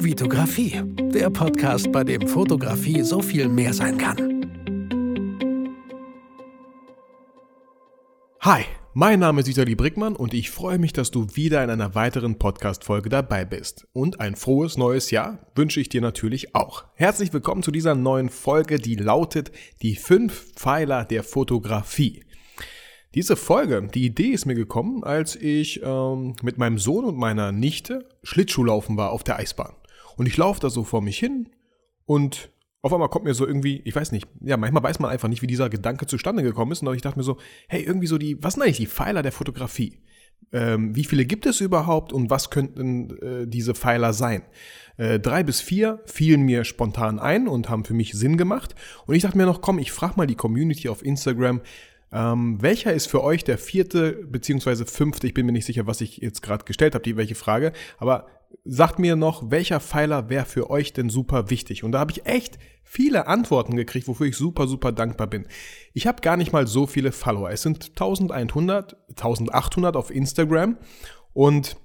Vitografie, der Podcast, bei dem Fotografie so viel mehr sein kann. Hi, mein Name ist Vitali Brickmann und ich freue mich, dass du wieder in einer weiteren Podcast-Folge dabei bist. Und ein frohes neues Jahr wünsche ich dir natürlich auch. Herzlich willkommen zu dieser neuen Folge, die lautet Die fünf Pfeiler der Fotografie. Diese Folge, die Idee ist mir gekommen, als ich ähm, mit meinem Sohn und meiner Nichte Schlittschuhlaufen war auf der Eisbahn. Und ich laufe da so vor mich hin und auf einmal kommt mir so irgendwie, ich weiß nicht, ja, manchmal weiß man einfach nicht, wie dieser Gedanke zustande gekommen ist. Und ich dachte mir so, hey, irgendwie so die, was sind eigentlich die Pfeiler der Fotografie? Ähm, wie viele gibt es überhaupt und was könnten äh, diese Pfeiler sein? Äh, drei bis vier fielen mir spontan ein und haben für mich Sinn gemacht. Und ich dachte mir noch, komm, ich frage mal die Community auf Instagram, ähm, welcher ist für euch der vierte beziehungsweise fünfte? Ich bin mir nicht sicher, was ich jetzt gerade gestellt habe, die welche Frage. Aber sagt mir noch, welcher Pfeiler wäre für euch denn super wichtig? Und da habe ich echt viele Antworten gekriegt, wofür ich super, super dankbar bin. Ich habe gar nicht mal so viele Follower. Es sind 1100, 1800 auf Instagram und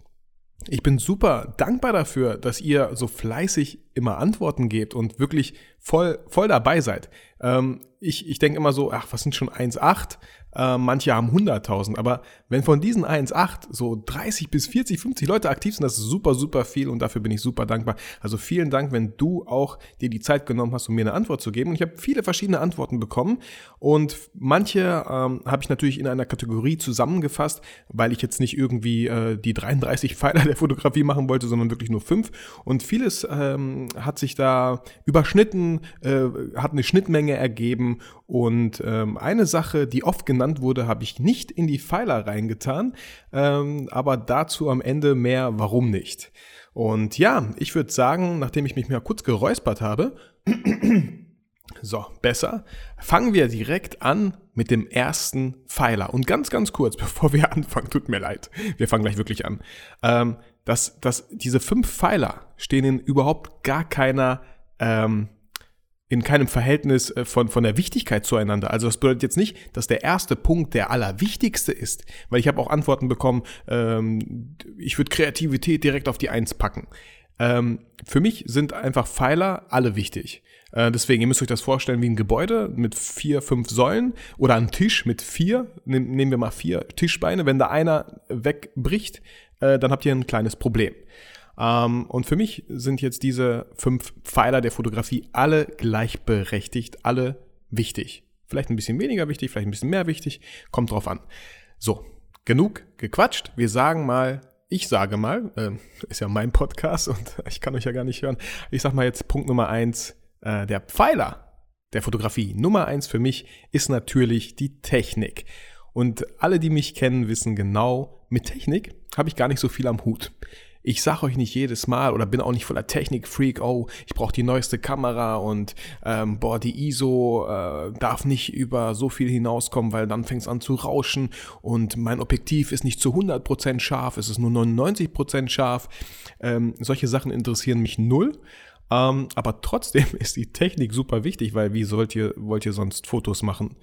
ich bin super dankbar dafür, dass ihr so fleißig immer Antworten gebt und wirklich voll, voll dabei seid. Ähm, ich ich denke immer so, ach, was sind schon 1,8? Äh, manche haben 100.000, aber wenn von diesen 1,8 so 30 bis 40, 50 Leute aktiv sind, das ist super, super viel und dafür bin ich super dankbar. Also vielen Dank, wenn du auch dir die Zeit genommen hast, um mir eine Antwort zu geben. Und ich habe viele verschiedene Antworten bekommen und manche ähm, habe ich natürlich in einer Kategorie zusammengefasst, weil ich jetzt nicht irgendwie äh, die 33 Pfeiler der Fotografie machen wollte, sondern wirklich nur fünf. Und vieles ähm, hat sich da überschnitten, äh, hat eine Schnittmenge ergeben und ähm, eine Sache, die oft genannt wurde, habe ich nicht in die Pfeiler reingetan, ähm, aber dazu am Ende mehr, warum nicht. Und ja, ich würde sagen, nachdem ich mich mal kurz geräuspert habe, so, besser, fangen wir direkt an mit dem ersten Pfeiler. Und ganz, ganz kurz, bevor wir anfangen, tut mir leid, wir fangen gleich wirklich an. Ähm, dass, dass diese fünf Pfeiler stehen in überhaupt gar keiner ähm, in keinem Verhältnis äh, von, von der Wichtigkeit zueinander. Also das bedeutet jetzt nicht, dass der erste Punkt der allerwichtigste ist, weil ich habe auch Antworten bekommen, ähm, ich würde Kreativität direkt auf die Eins packen. Ähm, für mich sind einfach Pfeiler alle wichtig. Äh, deswegen, ihr müsst euch das vorstellen wie ein Gebäude mit vier, fünf Säulen oder ein Tisch mit vier, nehmen wir mal vier Tischbeine. Wenn da einer wegbricht, äh, dann habt ihr ein kleines Problem. Ähm, und für mich sind jetzt diese fünf Pfeiler der Fotografie alle gleichberechtigt, alle wichtig. Vielleicht ein bisschen weniger wichtig, vielleicht ein bisschen mehr wichtig, kommt drauf an. So, genug gequatscht. Wir sagen mal, ich sage mal, äh, ist ja mein Podcast und ich kann euch ja gar nicht hören. Ich sag mal jetzt Punkt Nummer eins, äh, der Pfeiler der Fotografie. Nummer eins für mich ist natürlich die Technik. Und alle, die mich kennen, wissen genau, mit Technik habe ich gar nicht so viel am Hut. Ich sage euch nicht jedes Mal oder bin auch nicht voller Technik-Freak, oh, ich brauche die neueste Kamera und ähm, boah, die ISO äh, darf nicht über so viel hinauskommen, weil dann fängt es an zu rauschen und mein Objektiv ist nicht zu 100% scharf, es ist nur 99% scharf. Ähm, solche Sachen interessieren mich null. Ähm, aber trotzdem ist die Technik super wichtig, weil wie sollt ihr, wollt ihr sonst Fotos machen?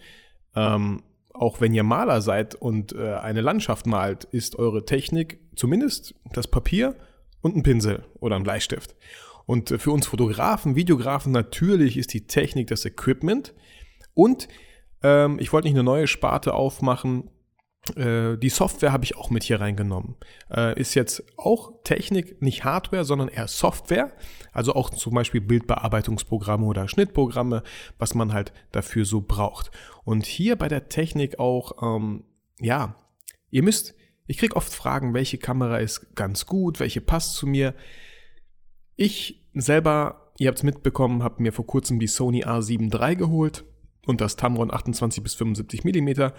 Ähm, auch wenn ihr Maler seid und äh, eine Landschaft malt, ist eure Technik zumindest das Papier und ein Pinsel oder ein Bleistift. Und äh, für uns Fotografen, Videografen natürlich ist die Technik das Equipment. Und ähm, ich wollte nicht eine neue Sparte aufmachen, äh, die Software habe ich auch mit hier reingenommen. Äh, ist jetzt auch Technik, nicht Hardware, sondern eher Software. Also auch zum Beispiel Bildbearbeitungsprogramme oder Schnittprogramme, was man halt dafür so braucht. Und hier bei der Technik auch, ähm, ja, ihr müsst, ich kriege oft Fragen, welche Kamera ist ganz gut, welche passt zu mir. Ich selber, ihr habt es mitbekommen, habe mir vor kurzem die Sony A7 III geholt und das Tamron 28 bis 75 Millimeter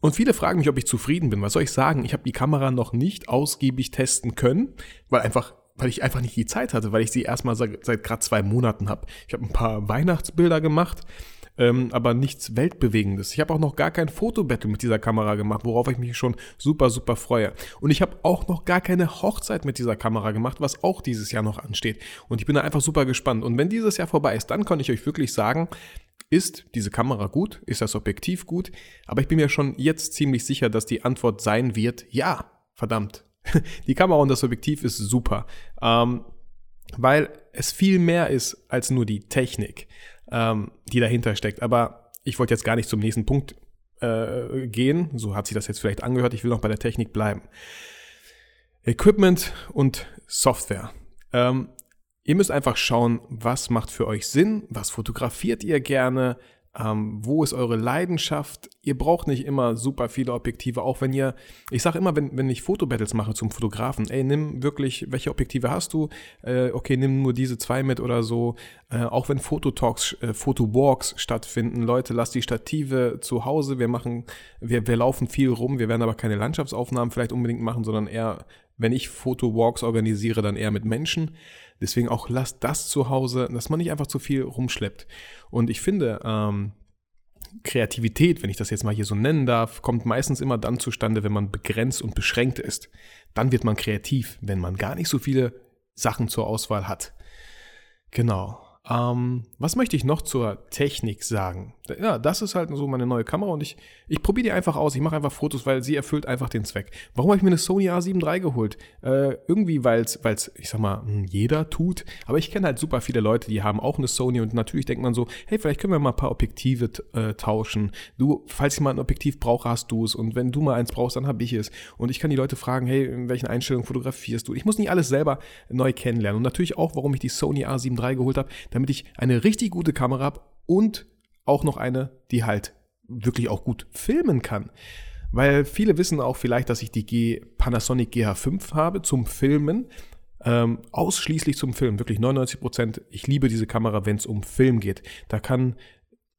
und viele fragen mich, ob ich zufrieden bin. Was soll ich sagen? Ich habe die Kamera noch nicht ausgiebig testen können, weil einfach weil ich einfach nicht die Zeit hatte, weil ich sie erstmal seit, seit gerade zwei Monaten habe. Ich habe ein paar Weihnachtsbilder gemacht, ähm, aber nichts Weltbewegendes. Ich habe auch noch gar kein Fotobattle mit dieser Kamera gemacht, worauf ich mich schon super, super freue. Und ich habe auch noch gar keine Hochzeit mit dieser Kamera gemacht, was auch dieses Jahr noch ansteht. Und ich bin da einfach super gespannt. Und wenn dieses Jahr vorbei ist, dann kann ich euch wirklich sagen, ist diese Kamera gut? Ist das Objektiv gut? Aber ich bin mir schon jetzt ziemlich sicher, dass die Antwort sein wird, ja, verdammt. Die Kamera und das Objektiv ist super. Ähm, weil es viel mehr ist als nur die Technik, ähm, die dahinter steckt. Aber ich wollte jetzt gar nicht zum nächsten Punkt äh, gehen. So hat sich das jetzt vielleicht angehört. Ich will noch bei der Technik bleiben. Equipment und Software. Ähm, ihr müsst einfach schauen, was macht für euch Sinn, was fotografiert ihr gerne, ähm, wo ist eure Leidenschaft? Ihr braucht nicht immer super viele Objektive, auch wenn ihr, ich sage immer, wenn, wenn ich Fotobattles mache zum Fotografen, ey, nimm wirklich, welche Objektive hast du? Äh, okay, nimm nur diese zwei mit oder so. Äh, auch wenn Fototalks, äh, Fotowalks stattfinden, Leute, lasst die Stative zu Hause. Wir machen, wir, wir laufen viel rum, wir werden aber keine Landschaftsaufnahmen vielleicht unbedingt machen, sondern eher, wenn ich Fotowalks organisiere, dann eher mit Menschen. Deswegen auch lasst das zu Hause, dass man nicht einfach zu viel rumschleppt. Und ich finde, ähm, Kreativität, wenn ich das jetzt mal hier so nennen darf, kommt meistens immer dann zustande, wenn man begrenzt und beschränkt ist. Dann wird man kreativ, wenn man gar nicht so viele Sachen zur Auswahl hat. Genau. Ähm, was möchte ich noch zur Technik sagen? Ja, das ist halt so meine neue Kamera und ich, ich probiere die einfach aus. Ich mache einfach Fotos, weil sie erfüllt einfach den Zweck. Warum habe ich mir eine Sony A7 III geholt? Äh, irgendwie, weil es, ich sag mal, hm, jeder tut. Aber ich kenne halt super viele Leute, die haben auch eine Sony und natürlich denkt man so, hey, vielleicht können wir mal ein paar Objektive äh, tauschen. Du, falls ich mal ein Objektiv brauche, hast du es. Und wenn du mal eins brauchst, dann habe ich es. Und ich kann die Leute fragen, hey, in welchen Einstellungen fotografierst du? Ich muss nicht alles selber neu kennenlernen. Und natürlich auch, warum ich die Sony A7 III geholt habe, damit ich eine richtig gute Kamera habe und auch noch eine, die halt wirklich auch gut filmen kann. Weil viele wissen auch vielleicht, dass ich die G Panasonic GH5 habe zum Filmen. Ähm, ausschließlich zum Film, wirklich 99 Prozent. Ich liebe diese Kamera, wenn es um Film geht. Da kann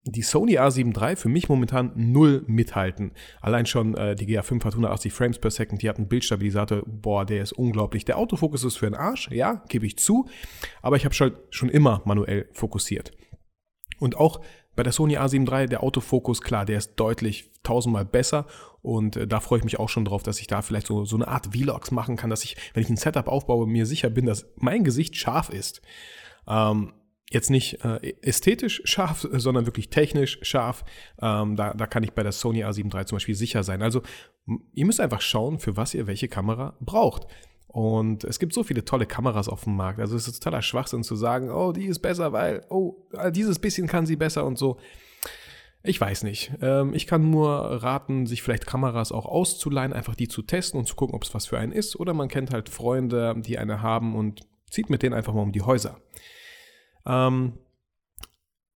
die Sony A7 III für mich momentan null mithalten. Allein schon äh, die GA5 hat 180 Frames per Second, die hat einen Bildstabilisator, boah, der ist unglaublich. Der Autofokus ist für den Arsch, ja, gebe ich zu, aber ich habe schon, schon immer manuell fokussiert. Und auch bei der Sony A7 III, der Autofokus, klar, der ist deutlich tausendmal besser und äh, da freue ich mich auch schon drauf, dass ich da vielleicht so, so eine Art Vlogs machen kann, dass ich, wenn ich ein Setup aufbaue, mir sicher bin, dass mein Gesicht scharf ist. Ähm, jetzt nicht äh, ästhetisch scharf, sondern wirklich technisch scharf. Ähm, da, da kann ich bei der Sony A7 III zum Beispiel sicher sein. Also ihr müsst einfach schauen, für was ihr welche Kamera braucht. Und es gibt so viele tolle Kameras auf dem Markt. Also es ist totaler Schwachsinn zu sagen, oh, die ist besser, weil, oh, dieses bisschen kann sie besser und so. Ich weiß nicht. Ähm, ich kann nur raten, sich vielleicht Kameras auch auszuleihen, einfach die zu testen und zu gucken, ob es was für einen ist. Oder man kennt halt Freunde, die eine haben und zieht mit denen einfach mal um die Häuser. Ähm,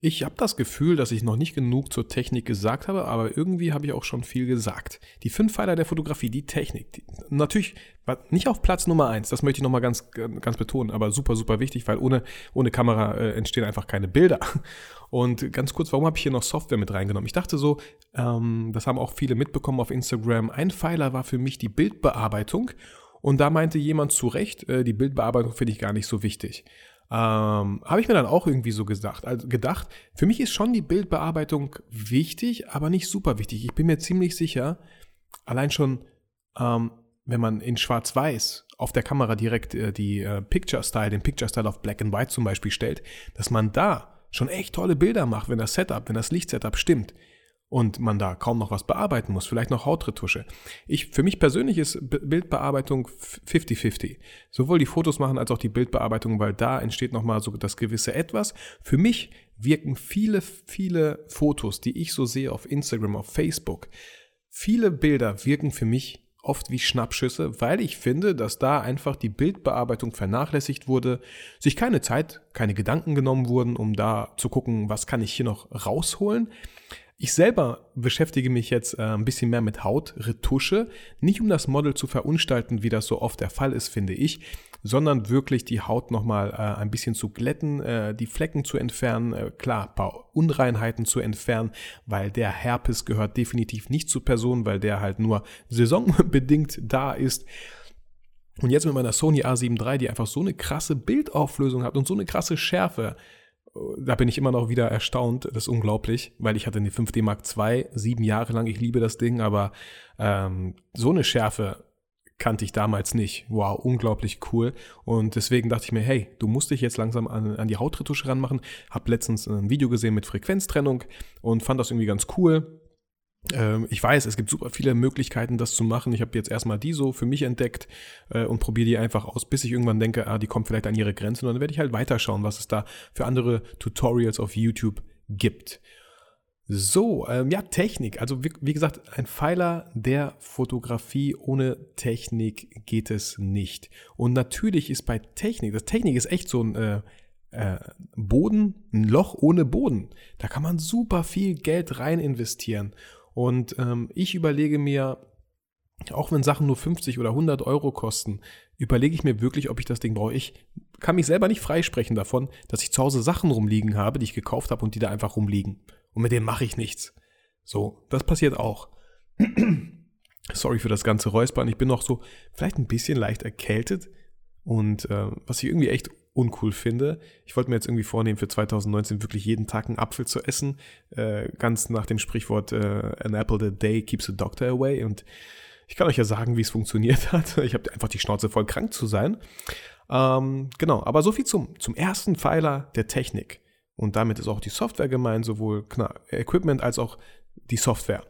ich habe das Gefühl, dass ich noch nicht genug zur Technik gesagt habe, aber irgendwie habe ich auch schon viel gesagt. Die fünf Pfeiler der Fotografie, die Technik, die, natürlich nicht auf Platz Nummer eins, das möchte ich nochmal ganz, ganz betonen, aber super, super wichtig, weil ohne, ohne Kamera äh, entstehen einfach keine Bilder. Und ganz kurz, warum habe ich hier noch Software mit reingenommen? Ich dachte so, ähm, das haben auch viele mitbekommen auf Instagram, ein Pfeiler war für mich die Bildbearbeitung und da meinte jemand zu Recht, äh, die Bildbearbeitung finde ich gar nicht so wichtig. Ähm, Habe ich mir dann auch irgendwie so gesagt, also gedacht, für mich ist schon die Bildbearbeitung wichtig, aber nicht super wichtig. Ich bin mir ziemlich sicher, allein schon, ähm, wenn man in Schwarz-Weiß auf der Kamera direkt äh, die äh, Picture-Style, den Picture-Style auf Black and White zum Beispiel stellt, dass man da schon echt tolle Bilder macht, wenn das Setup, wenn das Lichtsetup stimmt und man da kaum noch was bearbeiten muss, vielleicht noch Hautretusche. Ich, für mich persönlich ist Bildbearbeitung 50-50. Sowohl die Fotos machen als auch die Bildbearbeitung, weil da entsteht nochmal so das gewisse Etwas. Für mich wirken viele, viele Fotos, die ich so sehe auf Instagram, auf Facebook, viele Bilder wirken für mich oft wie Schnappschüsse, weil ich finde, dass da einfach die Bildbearbeitung vernachlässigt wurde, sich keine Zeit, keine Gedanken genommen wurden, um da zu gucken, was kann ich hier noch rausholen. Ich selber beschäftige mich jetzt äh, ein bisschen mehr mit Hautretusche, nicht um das Model zu verunstalten, wie das so oft der Fall ist, finde ich, sondern wirklich die Haut nochmal äh, ein bisschen zu glätten, äh, die Flecken zu entfernen, äh, klar, ein paar Unreinheiten zu entfernen, weil der Herpes gehört definitiv nicht zur Person, weil der halt nur saisonbedingt da ist. Und jetzt mit meiner Sony A7 III, die einfach so eine krasse Bildauflösung hat und so eine krasse Schärfe, da bin ich immer noch wieder erstaunt. Das ist unglaublich, weil ich hatte eine 5D Mark II sieben Jahre lang. Ich liebe das Ding, aber ähm, so eine Schärfe kannte ich damals nicht. Wow, unglaublich cool. Und deswegen dachte ich mir, hey, du musst dich jetzt langsam an, an die Hautretusche ranmachen. Hab letztens ein Video gesehen mit Frequenztrennung und fand das irgendwie ganz cool. Ähm, ich weiß, es gibt super viele Möglichkeiten, das zu machen. Ich habe jetzt erstmal die so für mich entdeckt äh, und probiere die einfach aus, bis ich irgendwann denke, ah, die kommt vielleicht an ihre Grenzen. Und dann werde ich halt weiterschauen, was es da für andere Tutorials auf YouTube gibt. So, ähm, ja, Technik. Also wie, wie, gesagt, ein Pfeiler der Fotografie ohne Technik geht es nicht. Und natürlich ist bei Technik, das Technik ist echt so ein äh, äh, Boden, ein Loch ohne Boden. Da kann man super viel Geld rein investieren. Und ähm, ich überlege mir, auch wenn Sachen nur 50 oder 100 Euro kosten, überlege ich mir wirklich, ob ich das Ding brauche. Ich kann mich selber nicht freisprechen davon, dass ich zu Hause Sachen rumliegen habe, die ich gekauft habe und die da einfach rumliegen. Und mit denen mache ich nichts. So, das passiert auch. Sorry für das ganze Räuspern. Ich bin noch so vielleicht ein bisschen leicht erkältet. Und äh, was ich irgendwie echt uncool finde. Ich wollte mir jetzt irgendwie vornehmen, für 2019 wirklich jeden Tag einen Apfel zu essen. Äh, ganz nach dem Sprichwort äh, An apple a day keeps the doctor away. Und ich kann euch ja sagen, wie es funktioniert hat. Ich habe einfach die Schnauze voll krank zu sein. Ähm, genau, aber so viel zum, zum ersten Pfeiler der Technik. Und damit ist auch die Software gemeint, sowohl Equipment als auch die Software.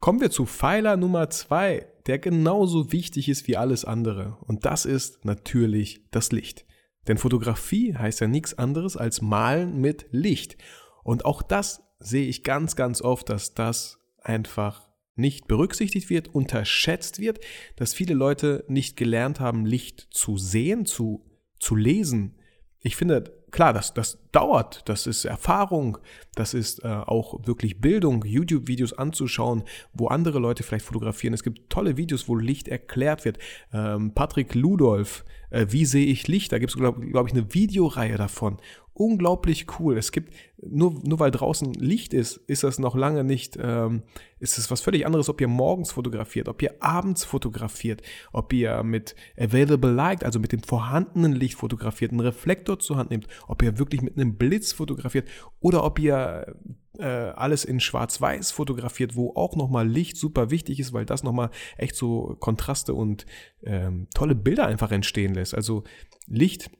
Kommen wir zu Pfeiler Nummer zwei, der genauso wichtig ist wie alles andere. Und das ist natürlich das Licht. Denn Fotografie heißt ja nichts anderes als Malen mit Licht. Und auch das sehe ich ganz, ganz oft, dass das einfach nicht berücksichtigt wird, unterschätzt wird, dass viele Leute nicht gelernt haben, Licht zu sehen, zu, zu lesen. Ich finde, klar, das, das dauert, das ist Erfahrung, das ist äh, auch wirklich Bildung, YouTube-Videos anzuschauen, wo andere Leute vielleicht fotografieren. Es gibt tolle Videos, wo Licht erklärt wird. Ähm, Patrick Ludolf, Wie sehe ich Licht? Da gibt es, glaube glaub ich, eine Videoreihe davon. Unglaublich cool. Es gibt, nur, nur weil draußen Licht ist, ist das noch lange nicht, ähm, ist es was völlig anderes, ob ihr morgens fotografiert, ob ihr abends fotografiert, ob ihr mit Available Light, also mit dem vorhandenen Licht fotografiert, einen Reflektor zur Hand nehmt, ob ihr wirklich mit einem Blitz fotografiert oder ob ihr äh, alles in Schwarz-Weiß fotografiert, wo auch nochmal Licht super wichtig ist, weil das nochmal echt so Kontraste und ähm, tolle Bilder einfach entstehen lässt. Also Licht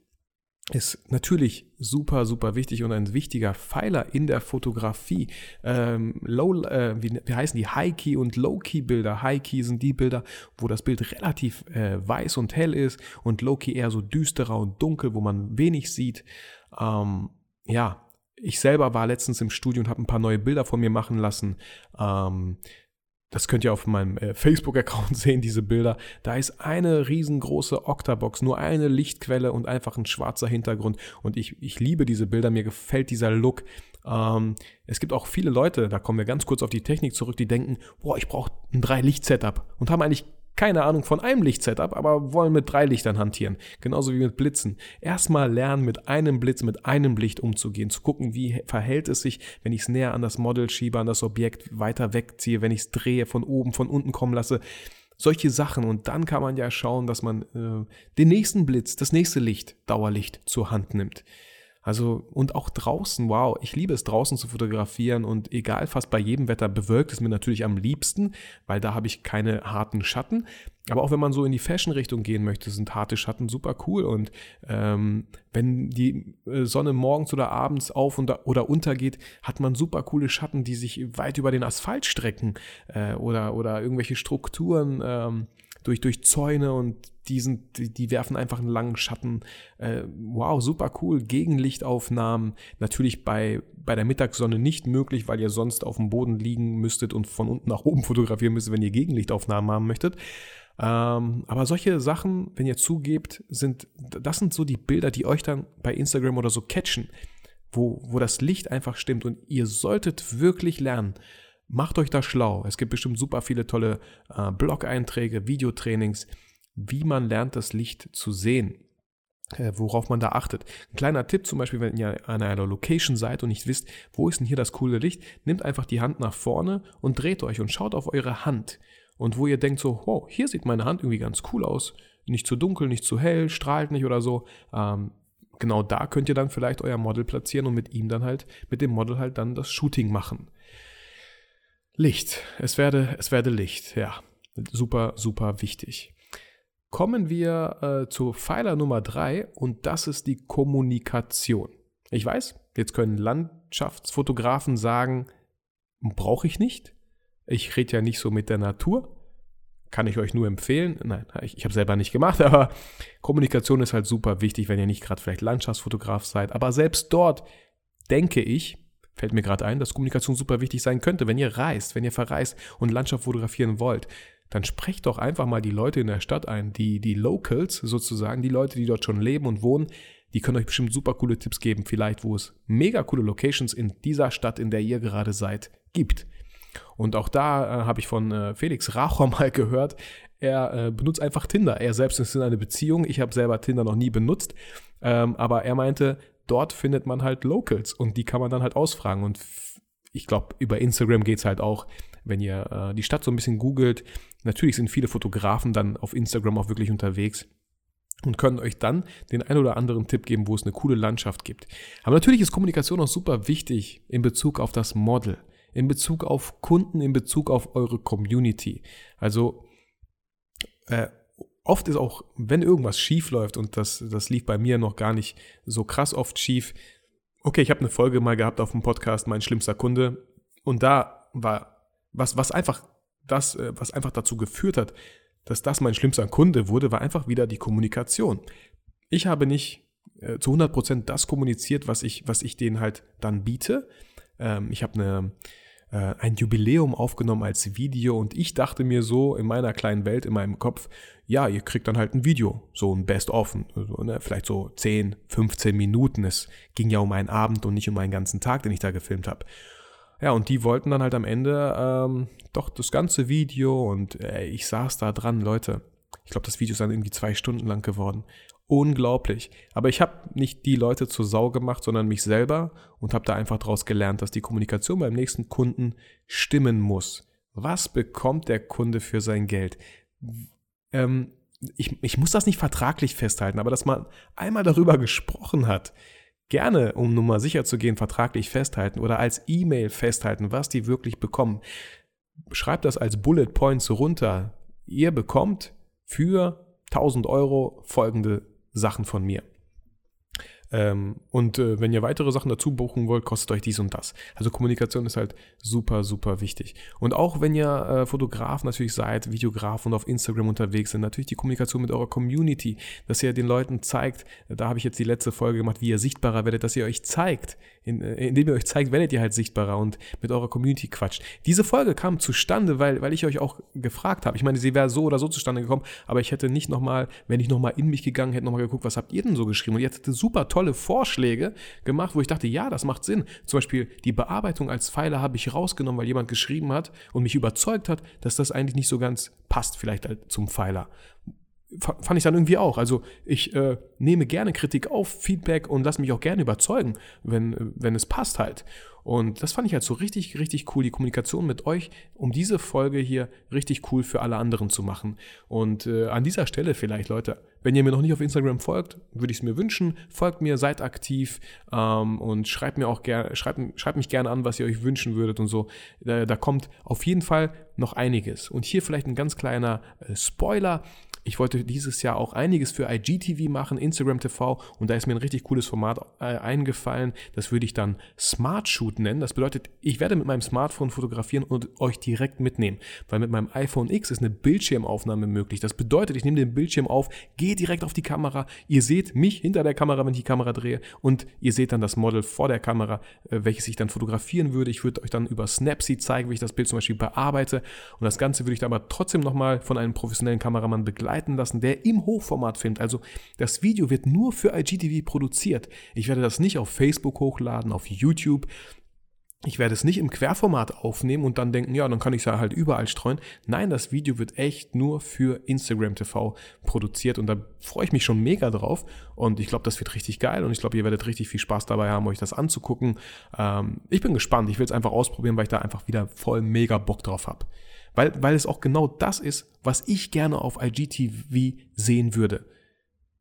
ist natürlich super, super wichtig und ein wichtiger Pfeiler in der Fotografie. Ähm, low, äh, wie, wie, heißen die? High-Key und Low-Key-Bilder. High-Key sind die Bilder, wo das Bild relativ äh, weiß und hell ist und Low-Key eher so düsterer und dunkel, wo man wenig sieht. Ähm, ja, ich selber war letztens im Studio und habe ein paar neue Bilder von mir machen lassen. Ähm, das könnt ihr auf meinem äh, Facebook-Account sehen, diese Bilder. Da ist eine riesengroße Octabox, nur eine Lichtquelle und einfach ein schwarzer Hintergrund. Und ich, ich liebe diese Bilder, mir gefällt dieser Look. Ähm, es gibt auch viele Leute, da kommen wir ganz kurz auf die Technik zurück, die denken, boah, ich brauche ein Drei-Licht-Setup und haben eigentlich keine Ahnung von einem Lichtsetup, aber wollen mit drei Lichtern hantieren. Genauso wie mit Blitzen. Erstmal lernen, mit einem Blitz, mit einem Licht umzugehen, zu gucken, wie verhält es sich, wenn ich es näher an das Model schiebe, an das Objekt weiter wegziehe, wenn ich es drehe, von oben, von unten kommen lasse. Solche Sachen. Und dann kann man ja schauen, dass man äh, den nächsten Blitz, das nächste Licht, Dauerlicht zur Hand nimmt. Also, und auch draußen, wow, ich liebe es draußen zu fotografieren und egal, fast bei jedem Wetter bewölkt es mir natürlich am liebsten, weil da habe ich keine harten Schatten. Aber auch wenn man so in die Fashion-Richtung gehen möchte, sind harte Schatten super cool. Und ähm, wenn die äh, Sonne morgens oder abends auf und, oder untergeht, hat man super coole Schatten, die sich weit über den Asphalt strecken äh, oder, oder irgendwelche Strukturen. Ähm, durch, durch Zäune und die, sind, die, die werfen einfach einen langen Schatten. Äh, wow, super cool. Gegenlichtaufnahmen. Natürlich bei, bei der Mittagssonne nicht möglich, weil ihr sonst auf dem Boden liegen müsstet und von unten nach oben fotografieren müsstet, wenn ihr Gegenlichtaufnahmen haben möchtet. Ähm, aber solche Sachen, wenn ihr zugebt, sind, das sind so die Bilder, die euch dann bei Instagram oder so catchen, wo, wo das Licht einfach stimmt und ihr solltet wirklich lernen, Macht euch da schlau. Es gibt bestimmt super viele tolle äh, Blog-Einträge, Videotrainings, wie man lernt, das Licht zu sehen. Äh, worauf man da achtet. Ein kleiner Tipp zum Beispiel, wenn ihr an einer Location seid und nicht wisst, wo ist denn hier das coole Licht, nehmt einfach die Hand nach vorne und dreht euch und schaut auf eure Hand. Und wo ihr denkt so, wow, hier sieht meine Hand irgendwie ganz cool aus. Nicht zu dunkel, nicht zu hell, strahlt nicht oder so. Ähm, genau da könnt ihr dann vielleicht euer Model platzieren und mit ihm dann halt, mit dem Model halt dann das Shooting machen. Licht. Es werde, es werde Licht, ja. Super, super wichtig. Kommen wir äh, zu Pfeiler Nummer drei und das ist die Kommunikation. Ich weiß, jetzt können Landschaftsfotografen sagen, brauche ich nicht. Ich rede ja nicht so mit der Natur. Kann ich euch nur empfehlen. Nein, ich, ich habe selber nicht gemacht, aber Kommunikation ist halt super wichtig, wenn ihr nicht gerade vielleicht Landschaftsfotograf seid. Aber selbst dort denke ich, fällt mir gerade ein, dass Kommunikation super wichtig sein könnte, wenn ihr reist, wenn ihr verreist und Landschaft fotografieren wollt. Dann sprecht doch einfach mal die Leute in der Stadt ein, die, die Locals sozusagen, die Leute, die dort schon leben und wohnen, die können euch bestimmt super coole Tipps geben, vielleicht wo es mega coole Locations in dieser Stadt, in der ihr gerade seid, gibt. Und auch da äh, habe ich von äh, Felix Rachor mal gehört, er äh, benutzt einfach Tinder. Er selbst ist in einer Beziehung. Ich habe selber Tinder noch nie benutzt. Ähm, aber er meinte, dort findet man halt Locals und die kann man dann halt ausfragen. Und ich glaube, über Instagram geht es halt auch, wenn ihr äh, die Stadt so ein bisschen googelt. Natürlich sind viele Fotografen dann auf Instagram auch wirklich unterwegs und können euch dann den ein oder anderen Tipp geben, wo es eine coole Landschaft gibt. Aber natürlich ist Kommunikation auch super wichtig in Bezug auf das Model, in Bezug auf Kunden, in Bezug auf eure Community. Also äh, oft ist auch, wenn irgendwas schief läuft, und das, das lief bei mir noch gar nicht so krass oft schief, okay, ich habe eine Folge mal gehabt auf dem Podcast, mein schlimmster Kunde, und da war was, was einfach das, äh, was einfach dazu geführt hat, dass das mein schlimmster Kunde wurde, war einfach wieder die Kommunikation. Ich habe nicht äh, zu 100% das kommuniziert, was ich, was ich denen halt dann biete. Ähm, ich habe eine, äh, ein Jubiläum aufgenommen als Video und ich dachte mir so in meiner kleinen Welt, in meinem Kopf, ja, ihr kriegt dann halt ein Video, so ein Best-of, so, ne, vielleicht so 10, 15 Minuten. Es ging ja um einen Abend und nicht um einen ganzen Tag, den ich da gefilmt habe. Ja, und die wollten dann halt am Ende ähm, doch das ganze Video und äh, ich saß da dran, Leute. Ich glaube, das Video ist dann irgendwie zwei Stunden lang geworden. Unglaublich. Aber ich habe nicht die Leute zur Sau gemacht, sondern mich selber und habe da einfach daraus gelernt, dass die Kommunikation beim nächsten Kunden stimmen muss. Was bekommt der Kunde für sein Geld? Ähm, ich, ich muss das nicht vertraglich festhalten, aber dass man einmal darüber gesprochen hat, gerne, um nun mal sicher zu gehen, vertraglich festhalten oder als E-Mail festhalten, was die wirklich bekommen. Schreibt das als Bullet Points runter. Ihr bekommt für 1000 Euro folgende Sachen von mir. Ähm, und äh, wenn ihr weitere Sachen dazu buchen wollt, kostet euch dies und das. Also Kommunikation ist halt super, super wichtig. Und auch wenn ihr äh, Fotograf natürlich seid, Videograf und auf Instagram unterwegs sind, natürlich die Kommunikation mit eurer Community, dass ihr den Leuten zeigt, da habe ich jetzt die letzte Folge gemacht, wie ihr sichtbarer werdet, dass ihr euch zeigt, in, äh, indem ihr euch zeigt, werdet ihr halt sichtbarer und mit eurer Community quatscht. Diese Folge kam zustande, weil, weil ich euch auch gefragt habe. Ich meine, sie wäre so oder so zustande gekommen, aber ich hätte nicht nochmal, wenn ich nochmal in mich gegangen hätte, nochmal geguckt, was habt ihr denn so geschrieben? Und ihr hättet super toll tolle Vorschläge gemacht, wo ich dachte, ja, das macht Sinn. Zum Beispiel die Bearbeitung als Pfeiler habe ich rausgenommen, weil jemand geschrieben hat und mich überzeugt hat, dass das eigentlich nicht so ganz passt, vielleicht zum Pfeiler fand ich dann irgendwie auch. Also ich äh, nehme gerne Kritik auf, Feedback und lasse mich auch gerne überzeugen, wenn, wenn es passt halt. Und das fand ich halt so richtig, richtig cool, die Kommunikation mit euch, um diese Folge hier richtig cool für alle anderen zu machen. Und äh, an dieser Stelle vielleicht, Leute, wenn ihr mir noch nicht auf Instagram folgt, würde ich es mir wünschen. Folgt mir, seid aktiv ähm, und schreibt mir auch gerne, schreibt, schreibt mich gerne an, was ihr euch wünschen würdet und so. Da, da kommt auf jeden Fall noch einiges. Und hier vielleicht ein ganz kleiner äh, Spoiler. Ich wollte dieses Jahr auch einiges für IGTV machen, Instagram TV, und da ist mir ein richtig cooles Format äh, eingefallen. Das würde ich dann Smart Shoot nennen. Das bedeutet, ich werde mit meinem Smartphone fotografieren und euch direkt mitnehmen, weil mit meinem iPhone X ist eine Bildschirmaufnahme möglich. Das bedeutet, ich nehme den Bildschirm auf, gehe direkt auf die Kamera, ihr seht mich hinter der Kamera, wenn ich die Kamera drehe, und ihr seht dann das Model vor der Kamera, äh, welches ich dann fotografieren würde. Ich würde euch dann über Snapseed zeigen, wie ich das Bild zum Beispiel bearbeite. Und das Ganze würde ich dann aber trotzdem nochmal von einem professionellen Kameramann begleiten begleiten lassen, der im Hochformat filmt. Also das Video wird nur für IGTV produziert. Ich werde das nicht auf Facebook hochladen, auf YouTube. Ich werde es nicht im Querformat aufnehmen und dann denken, ja, dann kann ich es ja halt überall streuen. Nein, das Video wird echt nur für Instagram TV produziert und da freue ich mich schon mega drauf und ich glaube, das wird richtig geil und ich glaube, ihr werdet richtig viel Spaß dabei haben, euch das anzugucken. Ähm, ich bin gespannt, ich will es einfach ausprobieren, weil ich da einfach wieder voll mega Bock drauf habe. Weil, weil es auch genau das ist, was ich gerne auf IGTV sehen würde.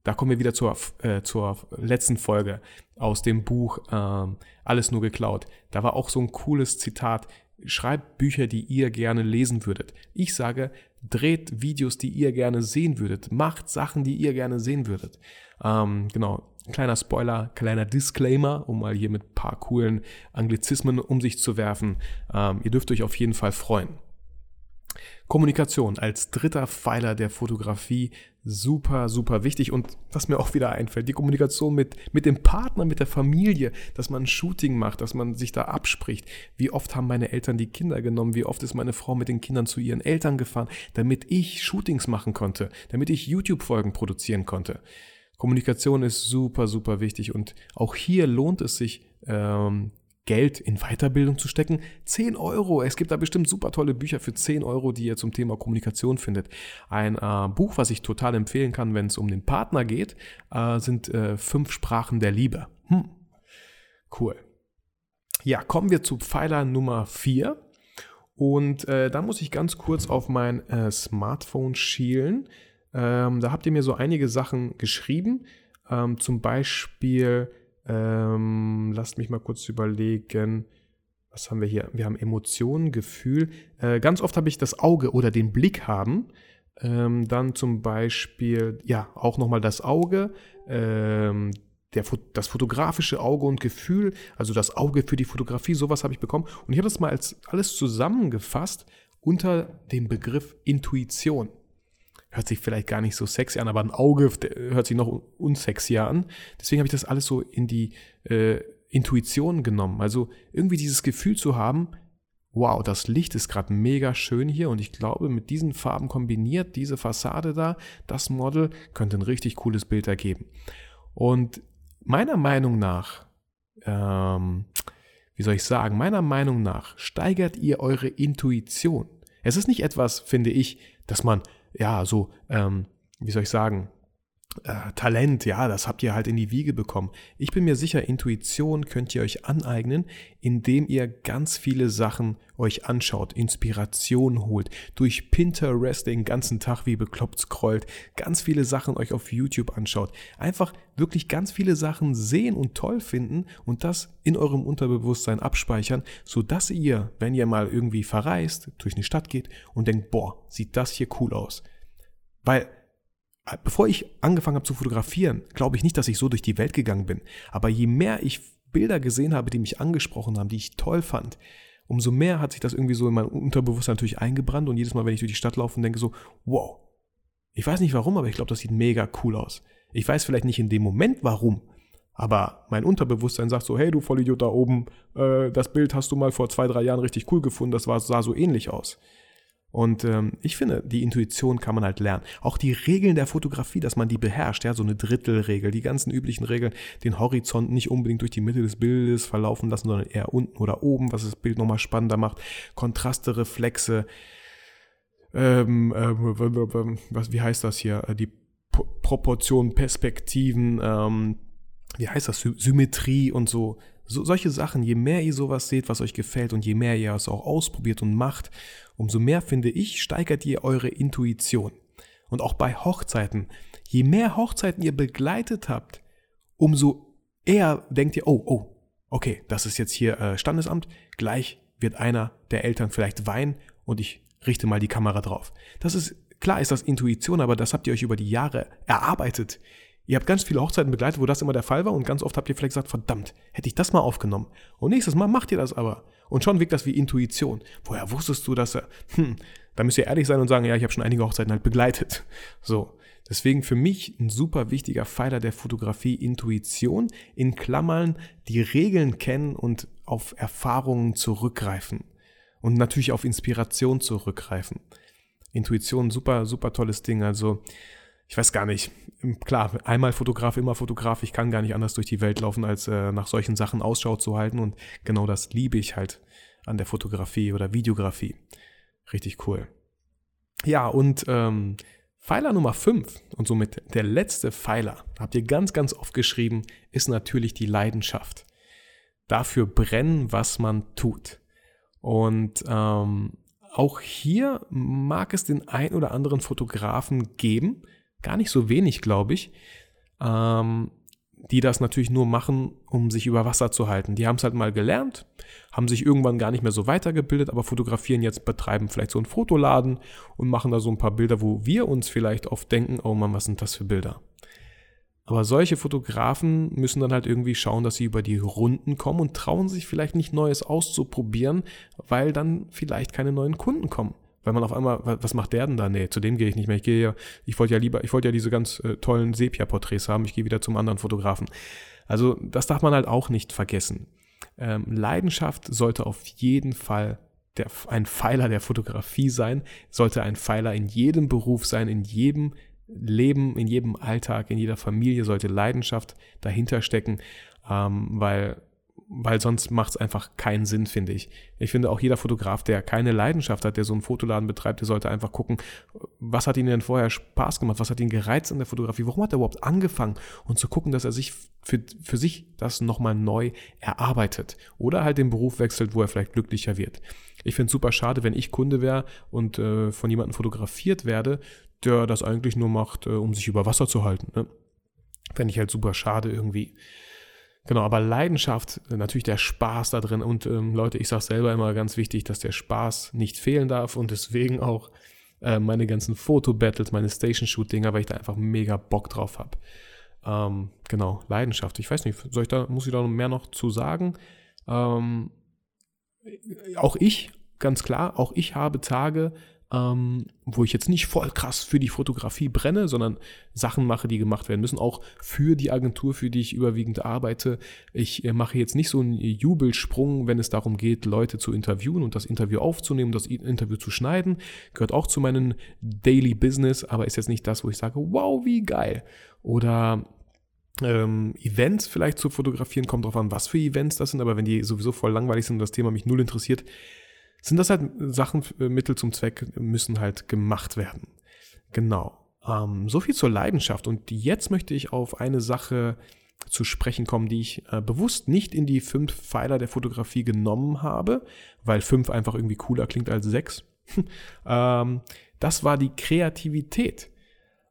Da kommen wir wieder zur, äh, zur letzten Folge aus dem Buch ähm, Alles nur geklaut. Da war auch so ein cooles Zitat. Schreibt Bücher, die ihr gerne lesen würdet. Ich sage, dreht Videos, die ihr gerne sehen würdet. Macht Sachen, die ihr gerne sehen würdet. Ähm, genau, kleiner Spoiler, kleiner Disclaimer, um mal hier mit ein paar coolen Anglizismen um sich zu werfen. Ähm, ihr dürft euch auf jeden Fall freuen. Kommunikation als dritter Pfeiler der Fotografie super, super wichtig. Und was mir auch wieder einfällt, die Kommunikation mit, mit dem Partner, mit der Familie, dass man ein Shooting macht, dass man sich da abspricht. Wie oft haben meine Eltern die Kinder genommen? Wie oft ist meine Frau mit den Kindern zu ihren Eltern gefahren, damit ich Shootings machen konnte, damit ich YouTube-Folgen produzieren konnte? Kommunikation ist super, super wichtig und auch hier lohnt es sich, ähm, Geld in Weiterbildung zu stecken. 10 Euro. Es gibt da bestimmt super tolle Bücher für 10 Euro, die ihr zum Thema Kommunikation findet. Ein äh, Buch, was ich total empfehlen kann, wenn es um den Partner geht, äh, sind äh, Fünf Sprachen der Liebe. Hm. Cool. Ja, kommen wir zu Pfeiler Nummer 4. Und äh, da muss ich ganz kurz auf mein äh, Smartphone schielen. Ähm, da habt ihr mir so einige Sachen geschrieben. Ähm, zum Beispiel ähm, lasst mich mal kurz überlegen. Was haben wir hier? Wir haben Emotionen, Gefühl. Äh, ganz oft habe ich das Auge oder den Blick haben. Ähm, dann zum Beispiel, ja, auch nochmal das Auge, ähm, der, das fotografische Auge und Gefühl, also das Auge für die Fotografie, sowas habe ich bekommen. Und ich habe das mal als alles zusammengefasst unter dem Begriff Intuition hört sich vielleicht gar nicht so sexy an, aber ein Auge hört sich noch unsexier an. Deswegen habe ich das alles so in die äh, Intuition genommen. Also irgendwie dieses Gefühl zu haben, wow, das Licht ist gerade mega schön hier und ich glaube, mit diesen Farben kombiniert, diese Fassade da, das Model könnte ein richtig cooles Bild ergeben. Und meiner Meinung nach, ähm, wie soll ich sagen, meiner Meinung nach steigert ihr eure Intuition. Es ist nicht etwas, finde ich, dass man ja, so, ähm, wie soll ich sagen, äh, Talent, ja, das habt ihr halt in die Wiege bekommen. Ich bin mir sicher, Intuition könnt ihr euch aneignen, indem ihr ganz viele Sachen euch anschaut, Inspiration holt, durch Pinterest den ganzen Tag wie bekloppt scrollt, ganz viele Sachen euch auf YouTube anschaut. Einfach wirklich ganz viele Sachen sehen und toll finden und das in eurem Unterbewusstsein abspeichern, sodass ihr, wenn ihr mal irgendwie verreist, durch eine Stadt geht und denkt, boah, sieht das hier cool aus. Weil bevor ich angefangen habe zu fotografieren, glaube ich nicht, dass ich so durch die Welt gegangen bin. Aber je mehr ich Bilder gesehen habe, die mich angesprochen haben, die ich toll fand, umso mehr hat sich das irgendwie so in mein Unterbewusstsein natürlich eingebrannt. Und jedes Mal, wenn ich durch die Stadt laufe und denke so, wow, ich weiß nicht warum, aber ich glaube, das sieht mega cool aus. Ich weiß vielleicht nicht in dem Moment warum, aber mein Unterbewusstsein sagt so, hey du Vollidiot da oben, äh, das Bild hast du mal vor zwei, drei Jahren richtig cool gefunden, das war, sah so ähnlich aus. Und ähm, ich finde, die Intuition kann man halt lernen. Auch die Regeln der Fotografie, dass man die beherrscht, ja, so eine Drittelregel, die ganzen üblichen Regeln, den Horizont nicht unbedingt durch die Mitte des Bildes verlaufen lassen, sondern eher unten oder oben, was das Bild nochmal spannender macht. Kontraste, Reflexe, ähm, ähm, was, wie heißt das hier? Äh, die P Proportionen, Perspektiven, ähm, wie heißt das? Sy Symmetrie und so. so. Solche Sachen, je mehr ihr sowas seht, was euch gefällt und je mehr ihr es auch ausprobiert und macht umso mehr finde ich, steigert ihr eure Intuition. Und auch bei Hochzeiten, je mehr Hochzeiten ihr begleitet habt, umso eher denkt ihr, oh, oh, okay, das ist jetzt hier äh, Standesamt, gleich wird einer der Eltern vielleicht weinen und ich richte mal die Kamera drauf. Das ist, klar ist das Intuition, aber das habt ihr euch über die Jahre erarbeitet. Ihr habt ganz viele Hochzeiten begleitet, wo das immer der Fall war und ganz oft habt ihr vielleicht gesagt, verdammt, hätte ich das mal aufgenommen. Und nächstes Mal macht ihr das aber. Und schon wirkt das wie Intuition. Woher wusstest du, dass er, hm, da müsst ihr ehrlich sein und sagen, ja, ich habe schon einige Hochzeiten halt begleitet. So. Deswegen für mich ein super wichtiger Pfeiler der Fotografie Intuition, in Klammern die Regeln kennen und auf Erfahrungen zurückgreifen. Und natürlich auf Inspiration zurückgreifen. Intuition, super, super tolles Ding. Also, ich weiß gar nicht. Klar, einmal Fotograf, immer Fotograf. Ich kann gar nicht anders durch die Welt laufen, als äh, nach solchen Sachen Ausschau zu halten. Und genau das liebe ich halt an der Fotografie oder Videografie. Richtig cool. Ja, und ähm, Pfeiler Nummer 5 und somit der letzte Pfeiler, habt ihr ganz, ganz oft geschrieben, ist natürlich die Leidenschaft. Dafür brennen, was man tut. Und ähm, auch hier mag es den ein oder anderen Fotografen geben, gar nicht so wenig, glaube ich, ähm, die das natürlich nur machen, um sich über Wasser zu halten. Die haben es halt mal gelernt, haben sich irgendwann gar nicht mehr so weitergebildet, aber fotografieren jetzt, betreiben vielleicht so einen Fotoladen und machen da so ein paar Bilder, wo wir uns vielleicht oft denken, oh Mann, was sind das für Bilder? Aber solche Fotografen müssen dann halt irgendwie schauen, dass sie über die Runden kommen und trauen sich vielleicht nicht Neues auszuprobieren, weil dann vielleicht keine neuen Kunden kommen Weil man auf einmal, was macht der denn da? Nee, zu dem gehe ich nicht mehr. Ich gehe ja, ich wollte ja lieber, ich wollte ja diese ganz äh, tollen Sepia-Porträts haben. Ich gehe wieder zum anderen Fotografen. Also das darf man halt auch nicht vergessen. Ähm, Leidenschaft sollte auf jeden Fall der, ein Pfeiler der Fotografie sein, sollte ein Pfeiler in jedem Beruf sein, in jedem Leben, in jedem Alltag, in jeder Familie sollte Leidenschaft dahinter stecken, ähm, weil weil sonst macht es einfach keinen Sinn, finde ich. Ich finde auch jeder Fotograf, der keine Leidenschaft hat, der so einen Fotoladen betreibt, der sollte einfach gucken, was hat ihm denn vorher Spaß gemacht, was hat ihn gereizt an der Fotografie, warum hat er überhaupt angefangen und zu gucken, dass er sich für, für sich das nochmal neu erarbeitet oder halt den Beruf wechselt, wo er vielleicht glücklicher wird. Ich finde es super schade, wenn ich Kunde wäre und äh, von jemandem fotografiert werde, der das eigentlich nur macht, äh, um sich über Wasser zu halten. Ne? Fände ich halt super schade irgendwie. Genau, aber Leidenschaft, natürlich der Spaß da drin. Und ähm, Leute, ich sage selber immer ganz wichtig, dass der Spaß nicht fehlen darf und deswegen auch äh, meine ganzen Foto-Battles, meine Station-Shoot-Dinger, weil ich da einfach mega Bock drauf habe. Ähm, genau, Leidenschaft. Ich weiß nicht, soll ich da, muss ich da mehr noch zu sagen? Ähm, auch ich, ganz klar, auch ich habe Tage, ähm, wo ich jetzt nicht voll krass für die Fotografie brenne, sondern Sachen mache, die gemacht werden müssen, auch für die Agentur, für die ich überwiegend arbeite. Ich äh, mache jetzt nicht so einen Jubelsprung, wenn es darum geht, Leute zu interviewen und das Interview aufzunehmen, das Interview zu schneiden. Gehört auch zu meinem Daily Business, aber ist jetzt nicht das, wo ich sage, wow, wie geil. Oder ähm, Events vielleicht zu fotografieren, kommt drauf an, was für Events das sind, aber wenn die sowieso voll langweilig sind und das Thema mich null interessiert, sind das halt Sachen, äh, Mittel zum Zweck müssen halt gemacht werden. Genau. Ähm, so viel zur Leidenschaft. Und jetzt möchte ich auf eine Sache zu sprechen kommen, die ich äh, bewusst nicht in die fünf Pfeiler der Fotografie genommen habe, weil fünf einfach irgendwie cooler klingt als sechs. ähm, das war die Kreativität.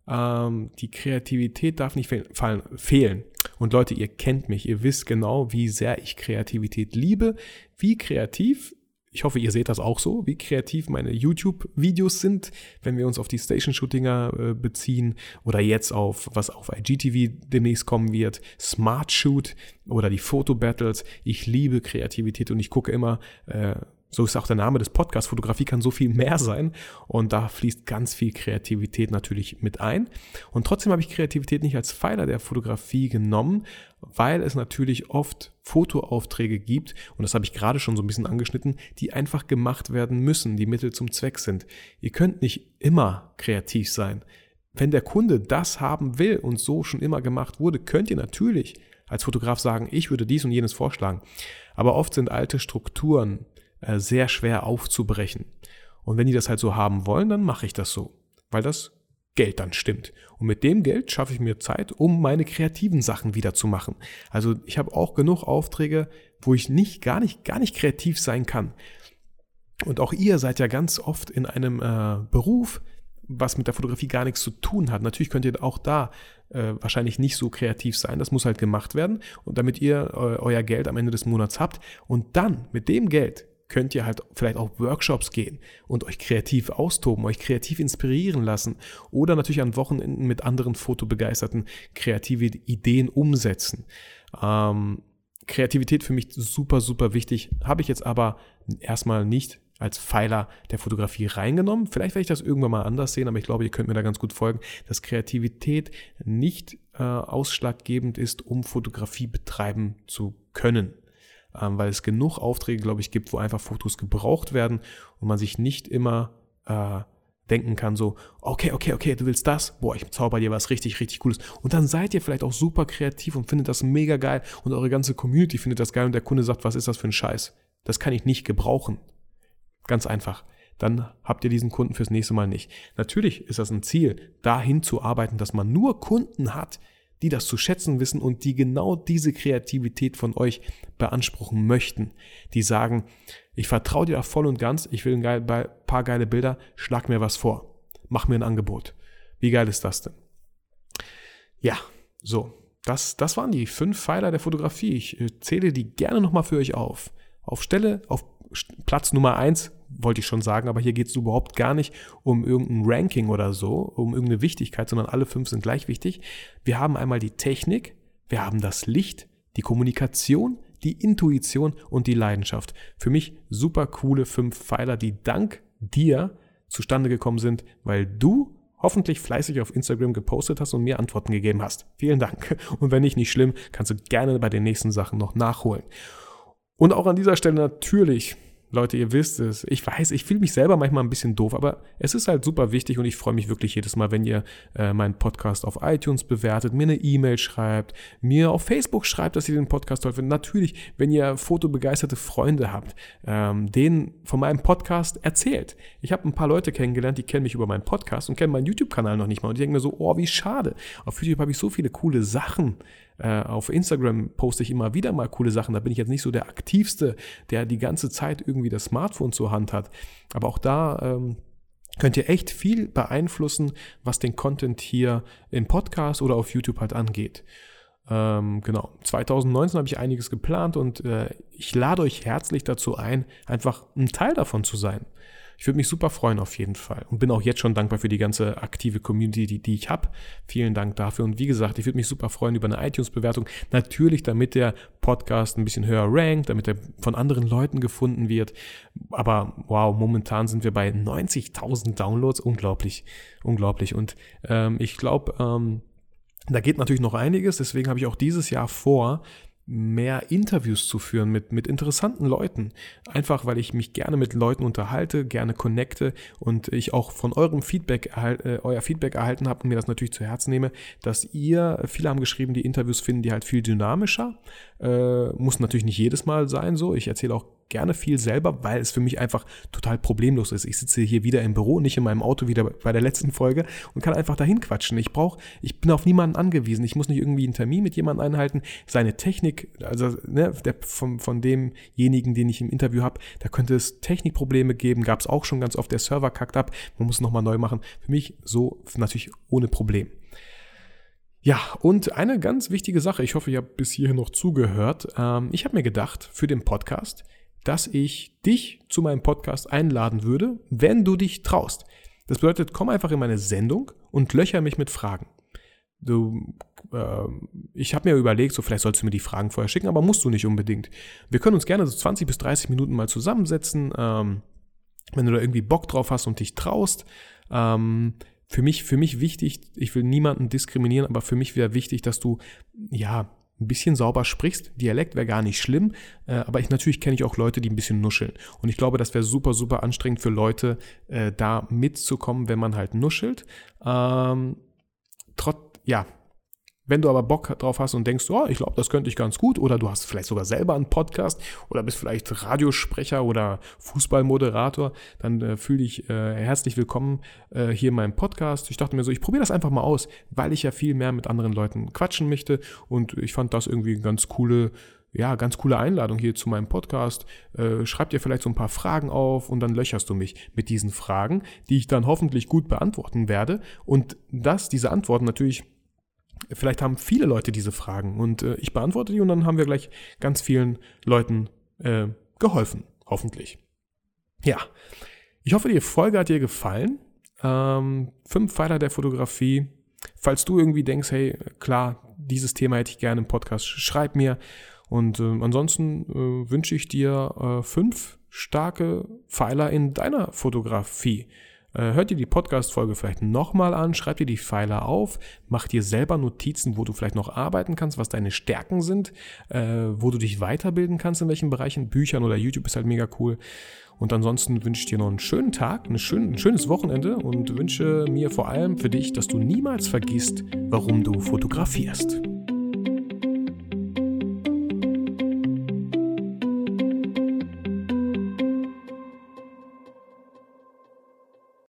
Ähm, die Kreativität darf nicht fe fallen, fehlen. Und Leute, ihr kennt mich, ihr wisst genau, wie sehr ich Kreativität liebe, wie kreativ ich hoffe, ihr seht das auch so, wie kreativ meine YouTube-Videos sind, wenn wir uns auf die Station-Shootinger äh, beziehen oder jetzt auf, was auf IGTV demnächst kommen wird, Smart Shoot oder die Foto-Battles. Ich liebe Kreativität und ich gucke immer, äh, so ist auch der Name des Podcasts, Fotografie kann so viel mehr sein und da fließt ganz viel Kreativität natürlich mit ein. Und trotzdem habe ich Kreativität nicht als Pfeiler der Fotografie genommen, weil es natürlich oft Fotoaufträge gibt, und das habe ich gerade schon so ein bisschen angeschnitten, die einfach gemacht werden müssen, die Mittel zum Zweck sind. Ihr könnt nicht immer kreativ sein. Wenn der Kunde das haben will und so schon immer gemacht wurde, könnt ihr natürlich als Fotograf sagen, ich würde dies und jenes vorschlagen. Aber oft sind alte Strukturen, äh, sehr schwer aufzubrechen. Und wenn die das halt so haben wollen, dann mache ich das so, weil das Geld dann stimmt. Und mit dem Geld schaffe ich mir Zeit, um meine kreativen Sachen wieder zu machen. Also ich habe auch genug Aufträge, wo ich nicht, gar nicht, gar nicht kreativ sein kann. Und auch ihr seid ja ganz oft in einem äh, Beruf, was mit der Fotografie gar nichts zu tun hat. Natürlich könnt ihr auch da äh, wahrscheinlich nicht so kreativ sein. Das muss halt gemacht werden. Und damit ihr äh, euer Geld am Ende des Monats habt und dann mit dem Geld könnt ihr halt vielleicht auch Workshops gehen und euch kreativ austoben, euch kreativ inspirieren lassen oder natürlich an Wochenenden mit anderen Fotobegeisterten kreative Ideen umsetzen. Ähm, Kreativität für mich super, super wichtig, habe ich jetzt aber erstmal nicht als Pfeiler der Fotografie reingenommen. Vielleicht werde ich das irgendwann mal anders sehen, aber ich glaube, ihr könnt mir da ganz gut folgen, dass Kreativität nicht äh, ausschlaggebend ist, um Fotografie betreiben zu können ähm, weil es genug Aufträge, glaube ich, gibt, wo einfach Fotos gebraucht werden und man sich nicht immer äh, denken kann, so, okay, okay, okay, du willst das, boah, ich zauber dir was richtig, richtig Cooles. Und dann seid ihr vielleicht auch super kreativ und findet das mega geil und eure ganze Community findet das geil und der Kunde sagt, was ist das für ein Scheiß? Das kann ich nicht gebrauchen. Ganz einfach. Dann habt ihr diesen Kunden fürs nächste Mal nicht. Natürlich ist das ein Ziel, dahin zu arbeiten, dass man nur Kunden hat, die das zu schätzen wissen und die genau diese Kreativität von euch beanspruchen möchten. Die sagen, ich vertraue dir da voll und ganz, ich will ein paar geile Bilder, schlag mir was vor. Mach mir ein Angebot. Wie geil ist das denn? Ja, so. Das, das waren die fünf Pfeiler der Fotografie. Ich äh, zähle die gerne nochmal für euch auf. Auf Stelle, auf Platz Nummer eins wollte ich schon sagen, aber hier geht es überhaupt gar nicht um irgendein Ranking oder so, um irgendeine Wichtigkeit, sondern alle fünf sind gleich wichtig. Wir haben einmal die Technik, wir haben das Licht, die Kommunikation, die Intuition und die Leidenschaft. Für mich super coole fünf Pfeiler, die dank dir zustande gekommen sind, weil du hoffentlich fleißig auf Instagram gepostet hast und mir Antworten gegeben hast. Vielen Dank. Und wenn nicht, nicht schlimm, kannst du gerne bei den nächsten Sachen noch nachholen. Und auch an dieser Stelle natürlich Leute, ihr wisst es. Ich weiß, ich fühle mich selber manchmal ein bisschen doof, aber es ist halt super wichtig und ich freue mich wirklich jedes Mal, wenn ihr äh, meinen Podcast auf iTunes bewertet, mir eine E-Mail schreibt, mir auf Facebook schreibt, dass ihr den Podcast toll findet. Natürlich, wenn ihr fotobegeisterte Freunde habt, ähm, denen von meinem Podcast erzählt. Ich habe ein paar Leute kennengelernt, die kennen mich über meinen Podcast und kennen meinen YouTube-Kanal noch nicht mal. Und die denken mir so, oh, wie schade. Auf YouTube habe ich so viele coole Sachen äh, auf Instagram poste ich immer wieder mal coole Sachen. Da bin ich jetzt nicht so der Aktivste, der die ganze Zeit irgendwie das Smartphone zur Hand hat. Aber auch da ähm, könnt ihr echt viel beeinflussen, was den Content hier im Podcast oder auf YouTube halt angeht. Ähm, genau, 2019 habe ich einiges geplant und äh, ich lade euch herzlich dazu ein, einfach ein Teil davon zu sein. Ich würde mich super freuen auf jeden Fall und bin auch jetzt schon dankbar für die ganze aktive Community, die, die ich habe. Vielen Dank dafür. Und wie gesagt, ich würde mich super freuen über eine iTunes-Bewertung. Natürlich, damit der Podcast ein bisschen höher rankt, damit er von anderen Leuten gefunden wird. Aber wow, momentan sind wir bei 90.000 Downloads. Unglaublich, unglaublich. Und ähm, ich glaube, ähm, da geht natürlich noch einiges. Deswegen habe ich auch dieses Jahr vor, mehr Interviews zu führen mit, mit interessanten Leuten. Einfach, weil ich mich gerne mit Leuten unterhalte, gerne connecte und ich auch von eurem Feedback, äh, euer Feedback erhalten habe und mir das natürlich zu Herzen nehme, dass ihr, viele haben geschrieben, die Interviews finden die halt viel dynamischer. Äh, muss natürlich nicht jedes Mal sein so. Ich erzähle auch gerne viel selber, weil es für mich einfach total problemlos ist. Ich sitze hier wieder im Büro, nicht in meinem Auto wieder bei der letzten Folge und kann einfach dahin quatschen. Ich brauche, ich bin auf niemanden angewiesen. Ich muss nicht irgendwie einen Termin mit jemandem einhalten. Seine Technik, also ne, der, von, von demjenigen, den ich im Interview habe, da könnte es Technikprobleme geben. Gab es auch schon ganz oft. Der Server kackt ab. Man muss nochmal neu machen. Für mich so natürlich ohne Problem. Ja, und eine ganz wichtige Sache, ich hoffe, ihr habt bis hierhin noch zugehört. Ähm, ich habe mir gedacht, für den Podcast, dass ich dich zu meinem Podcast einladen würde, wenn du dich traust. Das bedeutet, komm einfach in meine Sendung und löcher mich mit Fragen. Du, äh, ich habe mir überlegt, so vielleicht sollst du mir die Fragen vorher schicken, aber musst du nicht unbedingt. Wir können uns gerne so 20 bis 30 Minuten mal zusammensetzen, ähm, wenn du da irgendwie Bock drauf hast und dich traust. Ähm, für mich, für mich wichtig, ich will niemanden diskriminieren, aber für mich wäre wichtig, dass du, ja, ein bisschen sauber sprichst. Dialekt wäre gar nicht schlimm, äh, aber ich natürlich kenne ich auch Leute, die ein bisschen nuscheln. Und ich glaube, das wäre super, super anstrengend für Leute, äh, da mitzukommen, wenn man halt nuschelt. Ähm, trotz, ja, wenn du aber Bock drauf hast und denkst, oh, ich glaube, das könnte ich ganz gut, oder du hast vielleicht sogar selber einen Podcast oder bist vielleicht Radiosprecher oder Fußballmoderator, dann äh, fühle dich äh, herzlich willkommen äh, hier in meinem Podcast. Ich dachte mir so, ich probiere das einfach mal aus, weil ich ja viel mehr mit anderen Leuten quatschen möchte und ich fand das irgendwie eine ganz coole ja, ganz coole Einladung hier zu meinem Podcast. Äh, schreib dir vielleicht so ein paar Fragen auf und dann löcherst du mich mit diesen Fragen, die ich dann hoffentlich gut beantworten werde. Und dass diese Antworten natürlich Vielleicht haben viele Leute diese Fragen und äh, ich beantworte die und dann haben wir gleich ganz vielen Leuten äh, geholfen, hoffentlich. Ja, ich hoffe, die Folge hat dir gefallen. Ähm, fünf Pfeiler der Fotografie. Falls du irgendwie denkst, hey, klar, dieses Thema hätte ich gerne im Podcast, schreib mir. Und äh, ansonsten äh, wünsche ich dir äh, fünf starke Pfeiler in deiner Fotografie. Äh, hört dir die Podcast-Folge vielleicht nochmal an, schreib dir die Pfeiler auf, mach dir selber Notizen, wo du vielleicht noch arbeiten kannst, was deine Stärken sind, äh, wo du dich weiterbilden kannst, in welchen Bereichen, Büchern oder YouTube ist halt mega cool. Und ansonsten wünsche ich dir noch einen schönen Tag, ein, schön, ein schönes Wochenende und wünsche mir vor allem für dich, dass du niemals vergisst, warum du fotografierst.